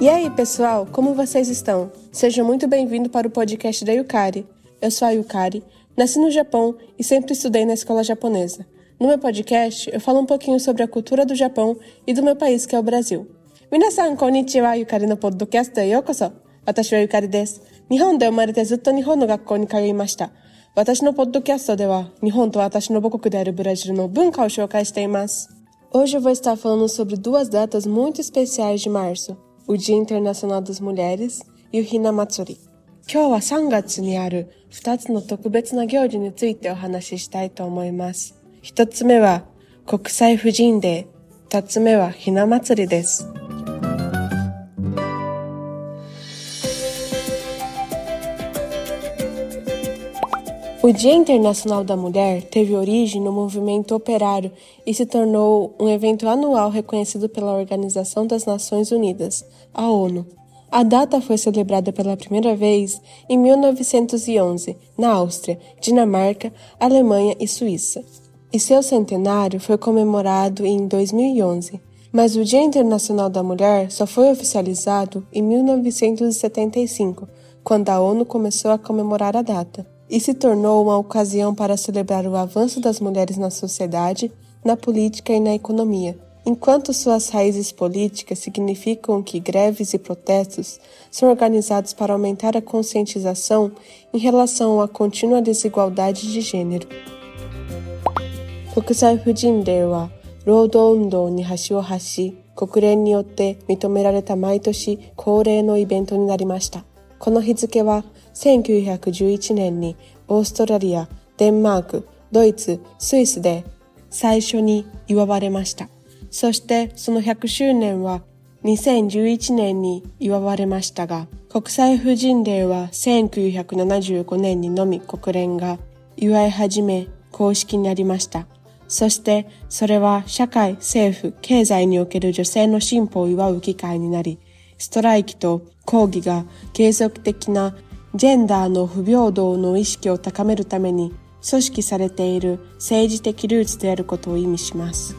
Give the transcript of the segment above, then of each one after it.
E aí, pessoal, como vocês estão? Sejam muito bem-vindos para o podcast da Yukari. Eu sou a Yukari, nasci no Japão e sempre estudei na escola japonesa. No meu podcast, eu falo um pouquinho sobre a cultura do Japão e do meu país, que é o Brasil. Minasan, konnichiwa, Yukari no podcast da Yokoso. Watashi wa Yukari desu. Nihon de umare zutto Nihon no gakkou ni. 私のポッドキャストでは、日本と私の母国であるブラジルの文化を紹介しています。Hoje eu vou estar falando sobre duas datas muito especiais de março. o Dia Internacional das Mulheres e o Hina Matsuri. 今日は3月にある2つの特別な行事についてお話ししたいと思います。1つ目は国際婦人デー、2つ目はひな祭りです。O Dia Internacional da Mulher teve origem no movimento operário e se tornou um evento anual reconhecido pela Organização das Nações Unidas, a ONU. A data foi celebrada pela primeira vez em 1911, na Áustria, Dinamarca, Alemanha e Suíça. E seu centenário foi comemorado em 2011. Mas o Dia Internacional da Mulher só foi oficializado em 1975, quando a ONU começou a comemorar a data e se tornou uma ocasião para celebrar o avanço das mulheres na sociedade, na política e na economia. Enquanto suas raízes políticas significam que greves e protestos são organizados para aumentar a conscientização em relação à contínua desigualdade de gênero. 国際婦人デーは労働運動に橋を発し国連によって認められた毎年恒例のイベントになりました。 この日付は1911年にオーストラリア、デンマーク、ドイツ、スイスで最初に祝われました。そしてその100周年は2011年に祝われましたが、国際婦人デーは1975年にのみ国連が祝い始め公式になりました。そしてそれは社会、政府、経済における女性の進歩を祝う機会になり、ストライキと抗議が継続的なジェンダーの不平等の意識を高めるために組織されている政治的ルーツであることを意味します。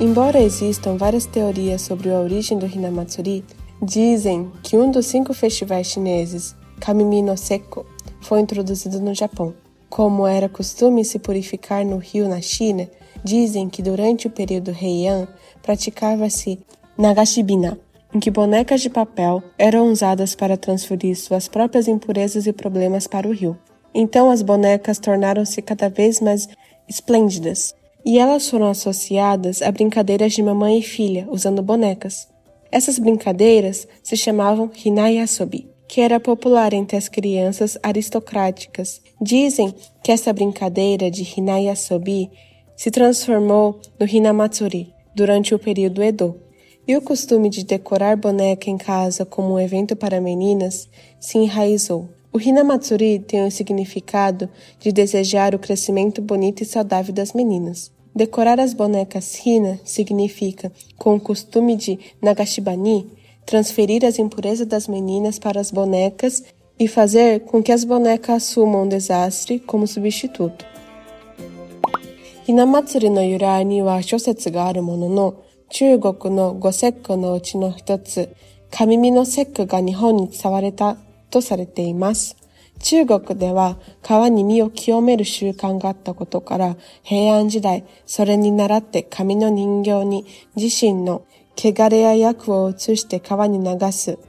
Embora existam várias teorias sobre a origem do Hinamatsuri, dizem que um dos cinco festivais chineses, Kamimi no Seko, foi introduzido no Japão. Como era costume se purificar no rio na China, dizem que durante o período Heian praticava-se Nagashibina, em que bonecas de papel eram usadas para transferir suas próprias impurezas e problemas para o rio. Então as bonecas tornaram-se cada vez mais esplêndidas, e elas foram associadas a brincadeiras de mamãe e filha usando bonecas. Essas brincadeiras se chamavam Hinayasobi, que era popular entre as crianças aristocráticas. Dizem que essa brincadeira de Hinayasobi se transformou no Hinamatsuri durante o período Edo. E o costume de decorar boneca em casa como um evento para meninas se enraizou. O Hinamatsuri tem o significado de desejar o crescimento bonito e saudável das meninas. Decorar as bonecas Hina significa, com o costume de Nagashibani, transferir as impurezas das meninas para as bonecas e fazer com que as bonecas assumam o desastre como substituto. Hinamatsuri no yurai ni wa shosetsu ga aru 中国の五節句のうちの一つ、神見の節句が日本に伝われたとされています。中国では川に身を清める習慣があったことから、平安時代、それに倣って紙の人形に自身の汚れや役を移して川に流す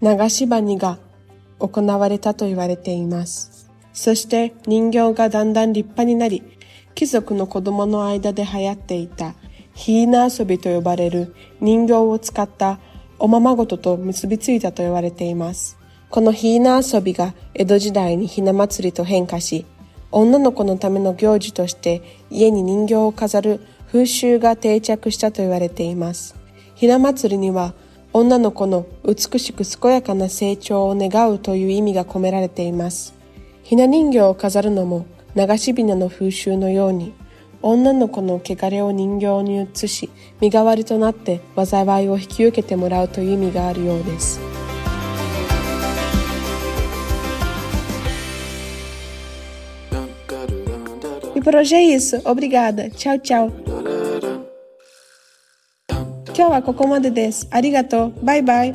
流し場が行われたと言われています。そして人形がだんだん立派になり、貴族の子供の間で流行っていたヒーナ遊びと呼ばれる人形を使ったおままごとと結びついたと言われています。このヒーナ遊びが江戸時代にひな祭りと変化し、女の子のための行事として家に人形を飾る風習が定着したと言われています。ひな祭りには女の子の美しく健やかな成長を願うという意味が込められています。ひな人形を飾るのも流しびなの風習のように女の子の汚れを人形に移し身代わりとなって災いを引き受けてもらうという意味があるようです E por hoje é isso. Obrigada. Tchau, tchau. Tchau, a kokomade desu. Arigato. Bye, bye.